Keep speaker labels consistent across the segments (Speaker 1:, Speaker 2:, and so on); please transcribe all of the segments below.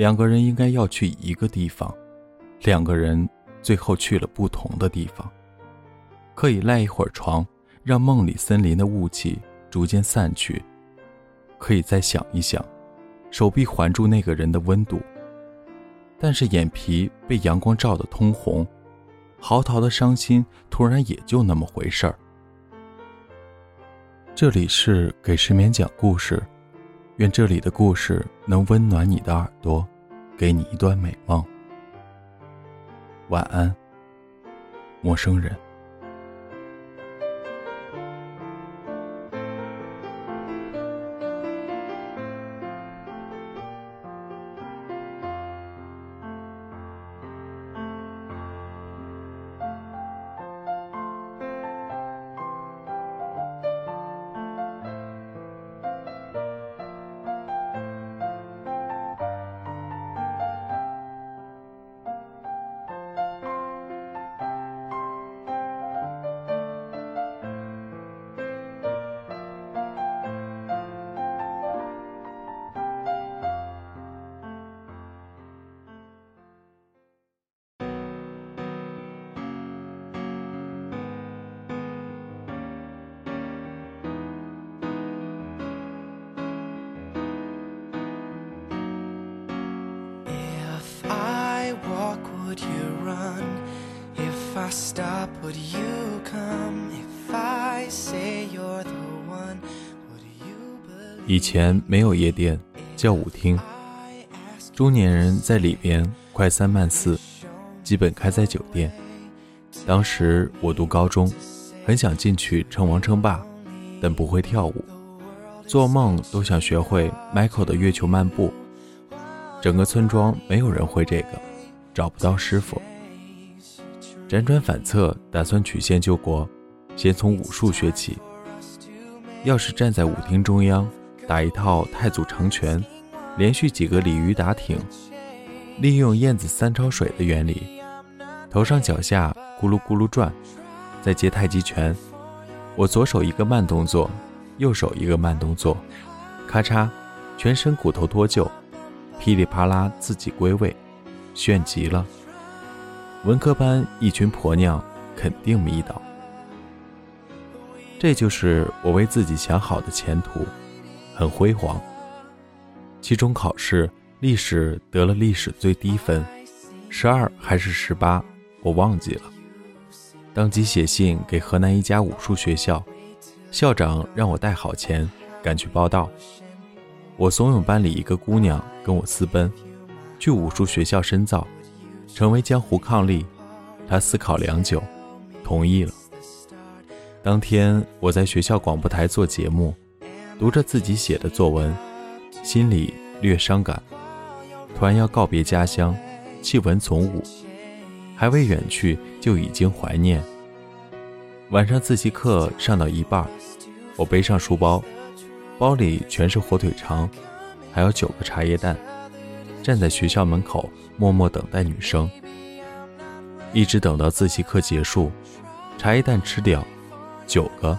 Speaker 1: 两个人应该要去一个地方，两个人最后去了不同的地方。可以赖一会儿床，让梦里森林的雾气逐渐散去。可以再想一想，手臂环住那个人的温度。但是眼皮被阳光照得通红，嚎啕的伤心突然也就那么回事儿。这里是给失眠讲故事，愿这里的故事能温暖你的耳朵，给你一段美梦。晚安，陌生人。以前没有夜店，叫舞厅。中年人在里边快三慢四，基本开在酒店。当时我读高中，很想进去称王称霸，但不会跳舞，做梦都想学会 Michael 的月球漫步。整个村庄没有人会这个，找不到师傅。辗转反侧，打算曲线救国，先从武术学起。要是站在舞厅中央，打一套太祖长拳，连续几个鲤鱼打挺，利用燕子三抄水的原理，头上脚下咕噜咕噜转，再接太极拳。我左手一个慢动作，右手一个慢动作，咔嚓，全身骨头脱臼，噼里啪啦自己归位，炫极了。文科班一群婆娘肯定迷倒，这就是我为自己想好的前途，很辉煌。期中考试历史得了历史最低分，十二还是十八，我忘记了。当即写信给河南一家武术学校，校长让我带好钱赶去报到。我怂恿班里一个姑娘跟我私奔，去武术学校深造。成为江湖伉俪，他思考良久，同意了。当天我在学校广播台做节目，读着自己写的作文，心里略伤感。突然要告别家乡，弃文从武，还未远去就已经怀念。晚上自习课上到一半，我背上书包，包里全是火腿肠，还有九个茶叶蛋。站在学校门口，默默等待女生，一直等到自习课结束，茶叶蛋吃掉，九个，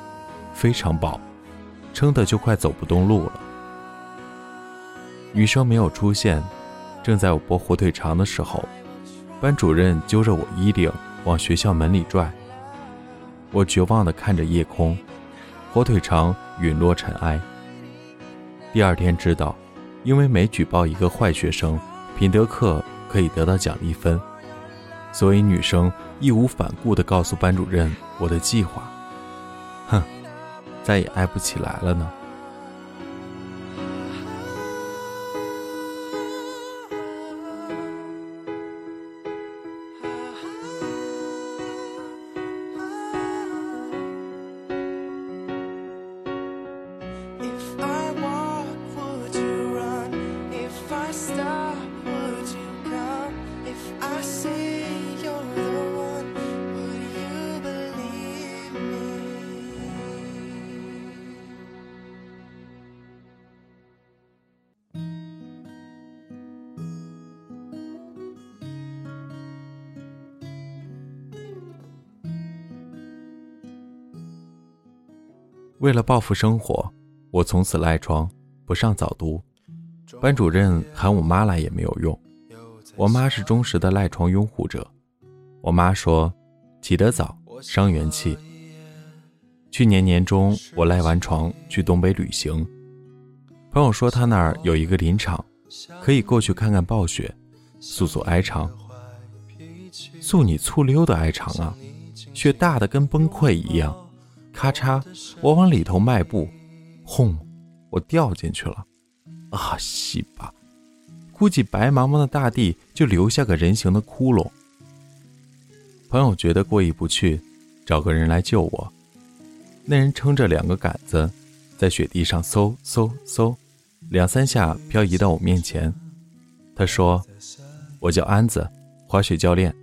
Speaker 1: 非常饱，撑得就快走不动路了。女生没有出现，正在我剥火腿肠的时候，班主任揪着我衣领往学校门里拽。我绝望地看着夜空，火腿肠陨落尘埃。第二天知道。因为每举报一个坏学生，品德课可以得到奖励分，所以女生义无反顾地告诉班主任我的计划。哼，再也爱不起来了呢。为了报复生活，我从此赖床，不上早读。班主任喊我妈来也没有用，我妈是忠实的赖床拥护者。我妈说，起得早伤元气。去年年中，我赖完床去东北旅行，朋友说他那儿有一个林场，可以过去看看暴雪，诉诉哀长。诉你醋溜的哀长啊，雪大的跟崩溃一样，咔嚓，我往里头迈步，轰，我掉进去了，啊西吧，估计白茫茫的大地就留下个人形的窟窿。朋友觉得过意不去，找个人来救我。那人撑着两个杆子，在雪地上嗖嗖嗖，两三下漂移到我面前。他说：“我叫安子，滑雪教练，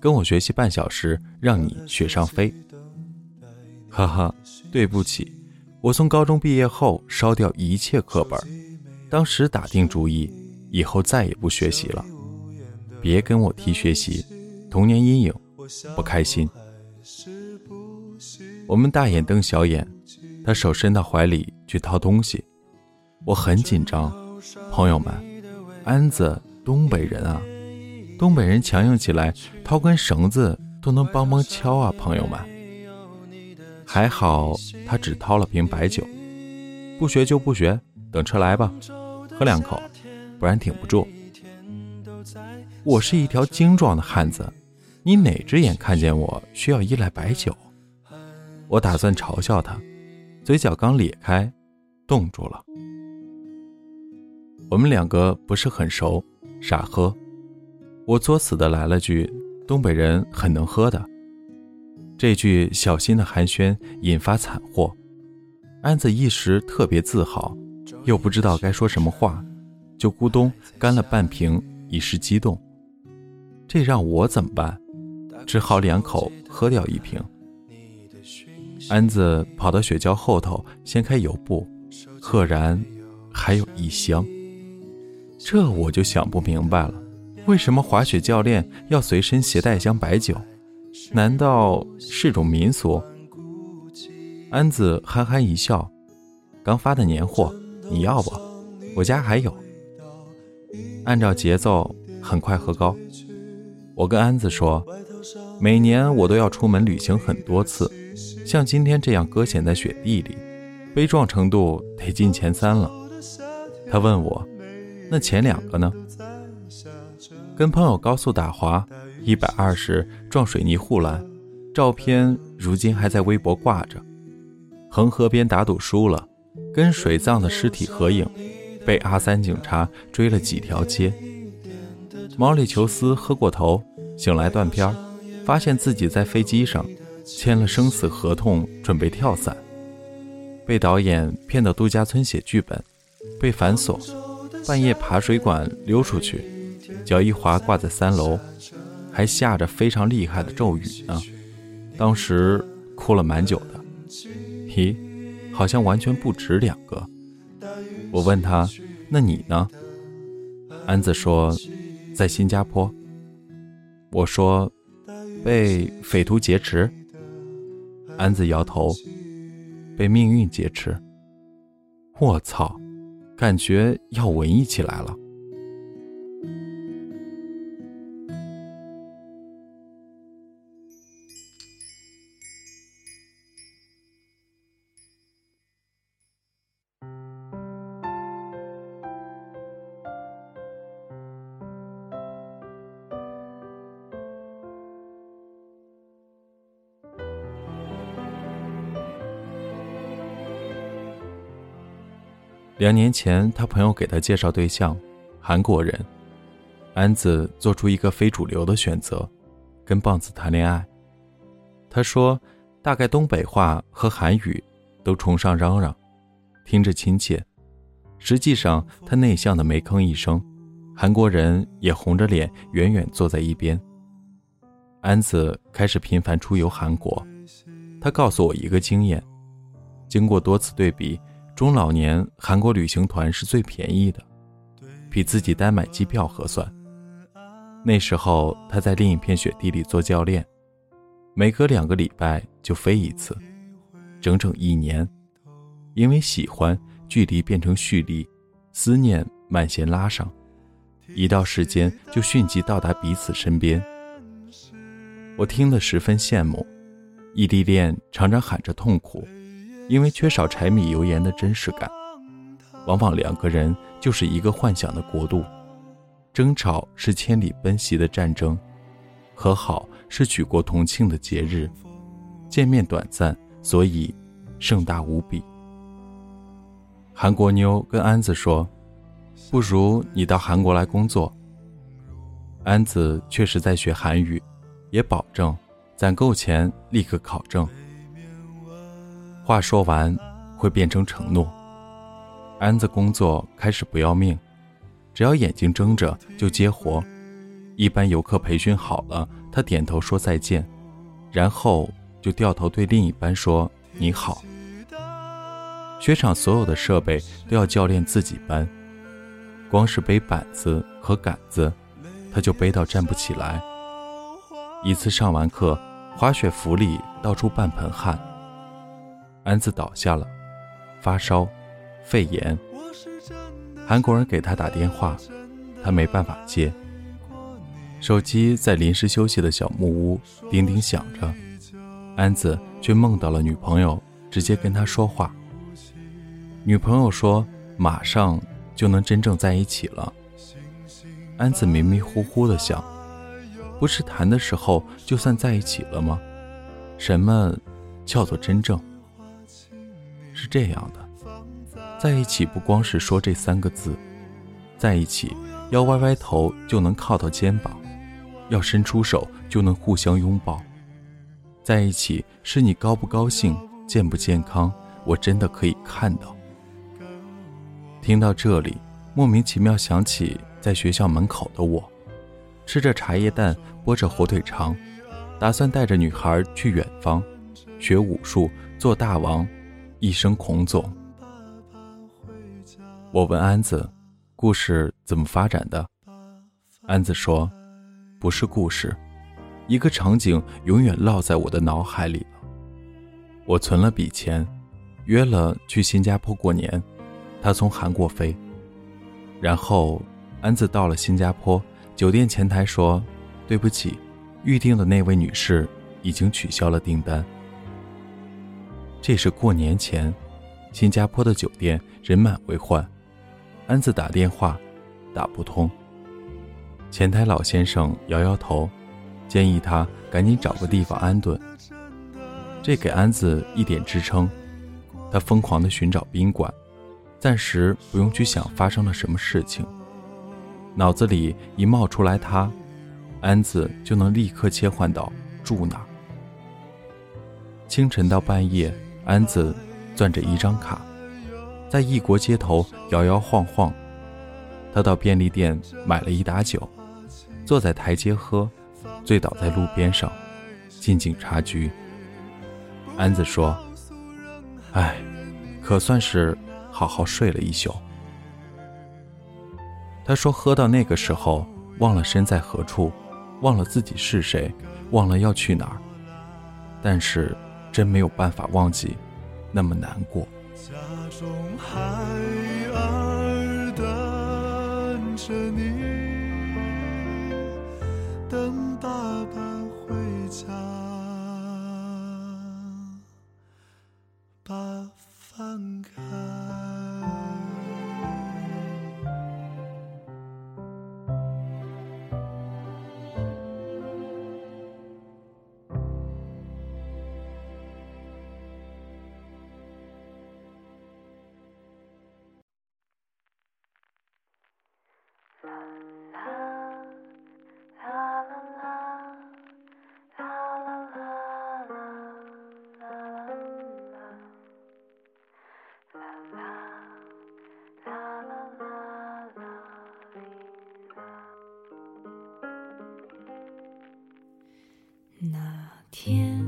Speaker 1: 跟我学习半小时，让你雪上飞。”哈哈，对不起，我从高中毕业后烧掉一切课本，当时打定主意，以后再也不学习了。别跟我提学习，童年阴影，不开心。我们大眼瞪小眼，他手伸到怀里去掏东西，我很紧张。朋友们，安子东北人啊，东北人强硬起来，掏根绳子都能帮忙敲啊。朋友们，还好他只掏了瓶白酒，不学就不学，等车来吧，喝两口，不然挺不住。我是一条精壮的汉子，你哪只眼看见我需要依赖白酒？我打算嘲笑他，嘴角刚咧开，冻住了。我们两个不是很熟，傻喝。我作死的来了句：“东北人很能喝的。”这句小心的寒暄引发惨祸。安子一时特别自豪，又不知道该说什么话，就咕咚干了半瓶，一时激动。这让我怎么办？只好两口喝掉一瓶。安子跑到雪橇后头，掀开油布，赫然还有一箱。这我就想不明白了，为什么滑雪教练要随身携带一箱白酒？难道是种民俗？安子憨憨一笑：“刚发的年货，你要不？我家还有。”按照节奏，很快喝高。我跟安子说：“每年我都要出门旅行很多次。”像今天这样搁浅在雪地里，悲壮程度得进前三了。他问我：“那前两个呢？”跟朋友高速打滑，一百二十撞水泥护栏，照片如今还在微博挂着。恒河边打赌输了，跟水葬的尸体合影，被阿三警察追了几条街。毛里求斯喝过头，醒来断片儿发现自己在飞机上。签了生死合同，准备跳伞，被导演骗到度假村写剧本，被反锁，半夜爬水管溜出去，脚一滑挂在三楼，还下着非常厉害的骤雨呢。当时哭了蛮久的。咦，好像完全不止两个。我问他：“那你呢？”安子说：“在新加坡。”我说：“被匪徒劫持。”安子摇头，被命运劫持。我操，感觉要文艺起来了。两年前，他朋友给他介绍对象，韩国人。安子做出一个非主流的选择，跟棒子谈恋爱。他说，大概东北话和韩语都崇尚嚷嚷，听着亲切。实际上，他内向的没吭一声，韩国人也红着脸远远坐在一边。安子开始频繁出游韩国，他告诉我一个经验，经过多次对比。中老年韩国旅行团是最便宜的，比自己单买机票合算。那时候他在另一片雪地里做教练，每隔两个礼拜就飞一次，整整一年。因为喜欢，距离变成蓄力，思念慢线拉上，一到时间就迅即到达彼此身边。我听得十分羡慕，异地恋常常喊着痛苦，因为缺少柴米油盐的真实感。往往两个人就是一个幻想的国度，争吵是千里奔袭的战争，和好是举国同庆的节日。见面短暂，所以盛大无比。韩国妞跟安子说：“不如你到韩国来工作。”安子确实在学韩语。也保证攒够钱立刻考证。话说完，会变成承诺。安子工作开始不要命，只要眼睛睁着就接活。一般游客培训好了，他点头说再见，然后就掉头对另一班说你好。雪场所有的设备都要教练自己搬，光是背板子和杆子，他就背到站不起来。一次上完课，滑雪服里到处半盆汗。安子倒下了，发烧，肺炎。韩国人给他打电话，他没办法接。手机在临时休息的小木屋叮叮响着，安子却梦到了女朋友，直接跟他说话。女朋友说马上就能真正在一起了。安子迷迷糊糊的想。不是谈的时候就算在一起了吗？什么叫做真正？是这样的，在一起不光是说这三个字，在一起要歪歪头就能靠到肩膀，要伸出手就能互相拥抱。在一起是你高不高兴、健不健康，我真的可以看到。听到这里，莫名其妙想起在学校门口的我。吃着茶叶蛋，剥着火腿肠，打算带着女孩去远方，学武术，做大王，一生孔总。我问安子，故事怎么发展的？安子说，不是故事，一个场景永远烙在我的脑海里了。我存了笔钱，约了去新加坡过年，他从韩国飞，然后安子到了新加坡。酒店前台说：“对不起，预定的那位女士已经取消了订单。”这是过年前，新加坡的酒店人满为患。安子打电话，打不通。前台老先生摇摇头，建议他赶紧找个地方安顿。这给安子一点支撑，他疯狂地寻找宾馆，暂时不用去想发生了什么事情。脑子里一冒出来他，安子就能立刻切换到住哪。清晨到半夜，安子攥着一张卡，在异国街头摇摇晃晃。他到便利店买了一打酒，坐在台阶喝，醉倒在路边上，进警察局。安子说：“哎，可算是好好睡了一宿。”他说：“喝到那个时候，忘了身在何处，忘了自己是谁，忘了要去哪儿。但是，真没有办法忘记，那么难过家中孩儿。”等爸爸回家，把那天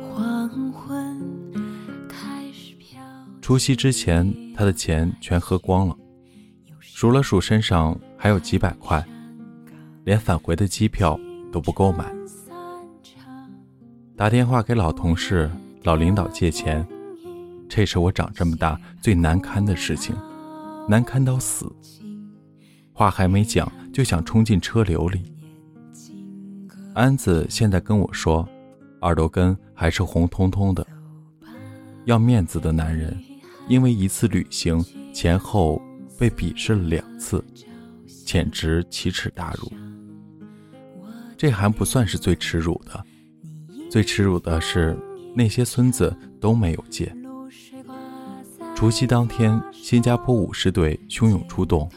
Speaker 1: 黄昏开始飘。除夕之前，他的钱全喝光了，数了数身上还有几百块，连返回的机票都不够买。打电话给老同事、老领导借钱，这是我长这么大最难堪的事情，难堪到死。话还没讲，就想冲进车流里。安子现在跟我说，耳朵根还是红彤彤的。要面子的男人，因为一次旅行前后被鄙视了两次，简直奇耻大辱。这还不算是最耻辱的，最耻辱的是那些孙子都没有戒。除夕当天，新加坡武士队汹涌出动，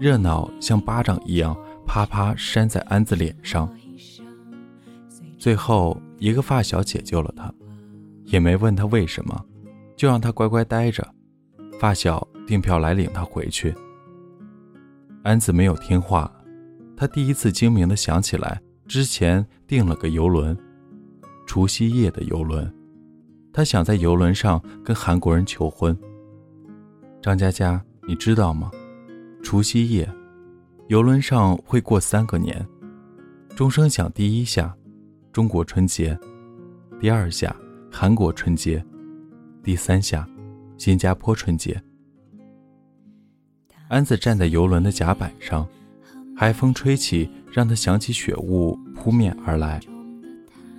Speaker 1: 热闹像巴掌一样啪啪扇在安子脸上。最后，一个发小解救了他，也没问他为什么，就让他乖乖待着。发小订票来领他回去。安子没有听话，他第一次精明的想起来。之前订了个游轮，除夕夜的游轮，他想在游轮上跟韩国人求婚。张佳佳，你知道吗？除夕夜，游轮上会过三个年，钟声响第一下，中国春节；第二下，韩国春节；第三下，新加坡春节。安子站在游轮的甲板上，海风吹起。让他想起雪雾扑面而来。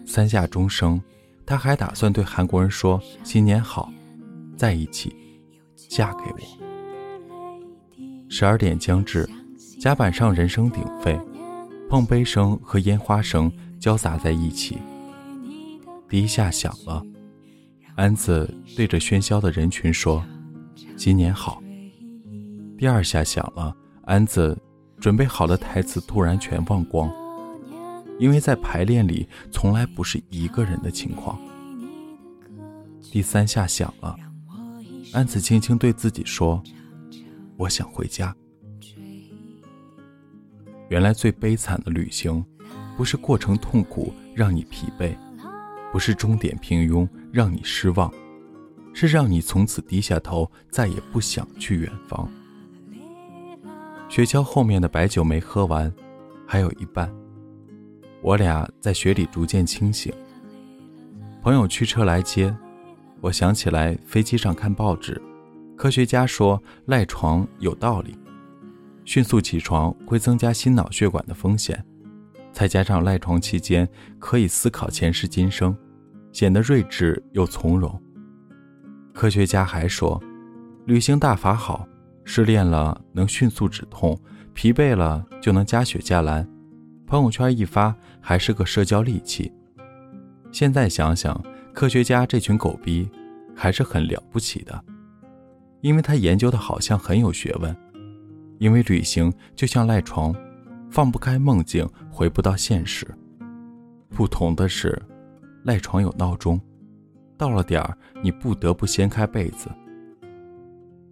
Speaker 1: 三下钟声，他还打算对韩国人说“新年好”，在一起，嫁给我。十二点将至，甲板上人声鼎沸，碰杯声和烟花声交杂在一起。第一下响了，安子对着喧嚣的人群说：“新年好。”第二下响了，安子。准备好的台词突然全忘光，因为在排练里从来不是一个人的情况。第三下响了，安子轻轻对自己说：“我想回家。”原来最悲惨的旅行，不是过程痛苦让你疲惫，不是终点平庸让你失望，是让你从此低下头，再也不想去远方。雪橇后面的白酒没喝完，还有一半。我俩在雪里逐渐清醒。朋友驱车来接，我想起来飞机上看报纸，科学家说赖床有道理，迅速起床会增加心脑血管的风险，再加上赖床期间可以思考前世今生，显得睿智又从容。科学家还说，旅行大法好。失恋了能迅速止痛，疲惫了就能加血加蓝，朋友圈一发还是个社交利器。现在想想，科学家这群狗逼还是很了不起的，因为他研究的好像很有学问。因为旅行就像赖床，放不开梦境，回不到现实。不同的是，赖床有闹钟，到了点儿你不得不掀开被子。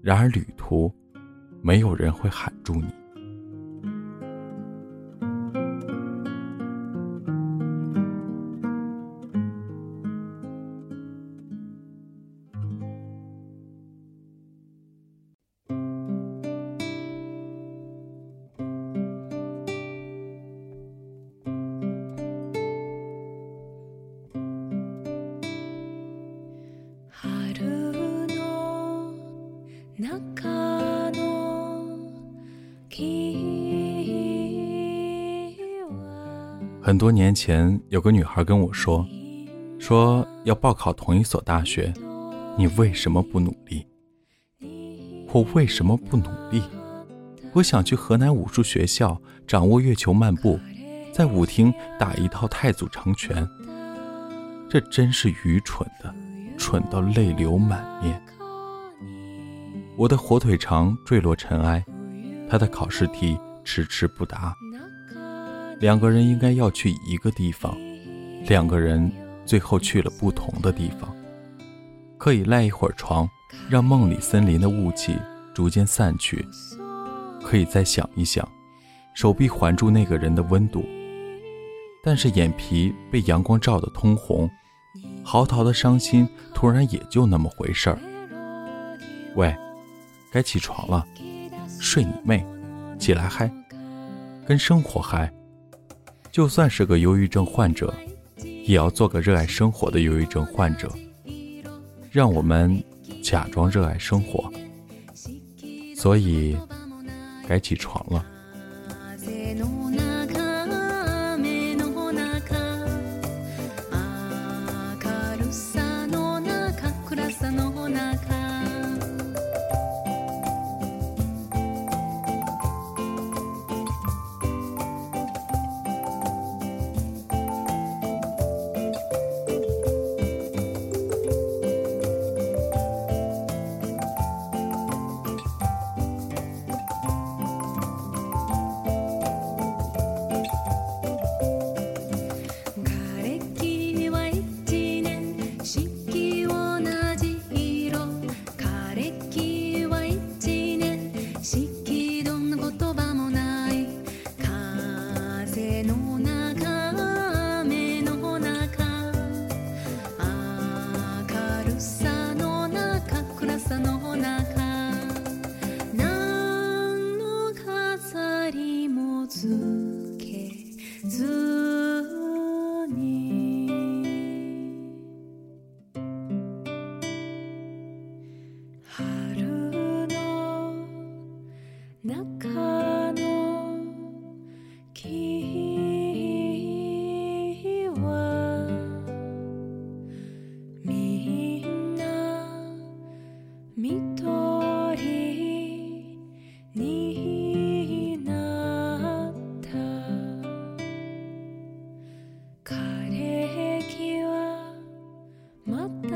Speaker 1: 然而旅途。没有人会喊住你。很多年前，有个女孩跟我说：“说要报考同一所大学，你为什么不努力？”我为什么不努力？我想去河南武术学校掌握月球漫步，在舞厅打一套太祖长拳。这真是愚蠢的，蠢到泪流满面。我的火腿肠坠落尘埃，他的考试题迟迟不答。两个人应该要去一个地方，两个人最后去了不同的地方。可以赖一会儿床，让梦里森林的雾气逐渐散去；可以再想一想，手臂环住那个人的温度。但是眼皮被阳光照得通红，嚎啕的伤心突然也就那么回事儿。喂，该起床了，睡你妹，起来嗨，跟生活嗨。就算是个忧郁症患者也要做个热爱生活的忧郁症患者让我们假装热爱生活。所以该起床了。
Speaker 2: 唯一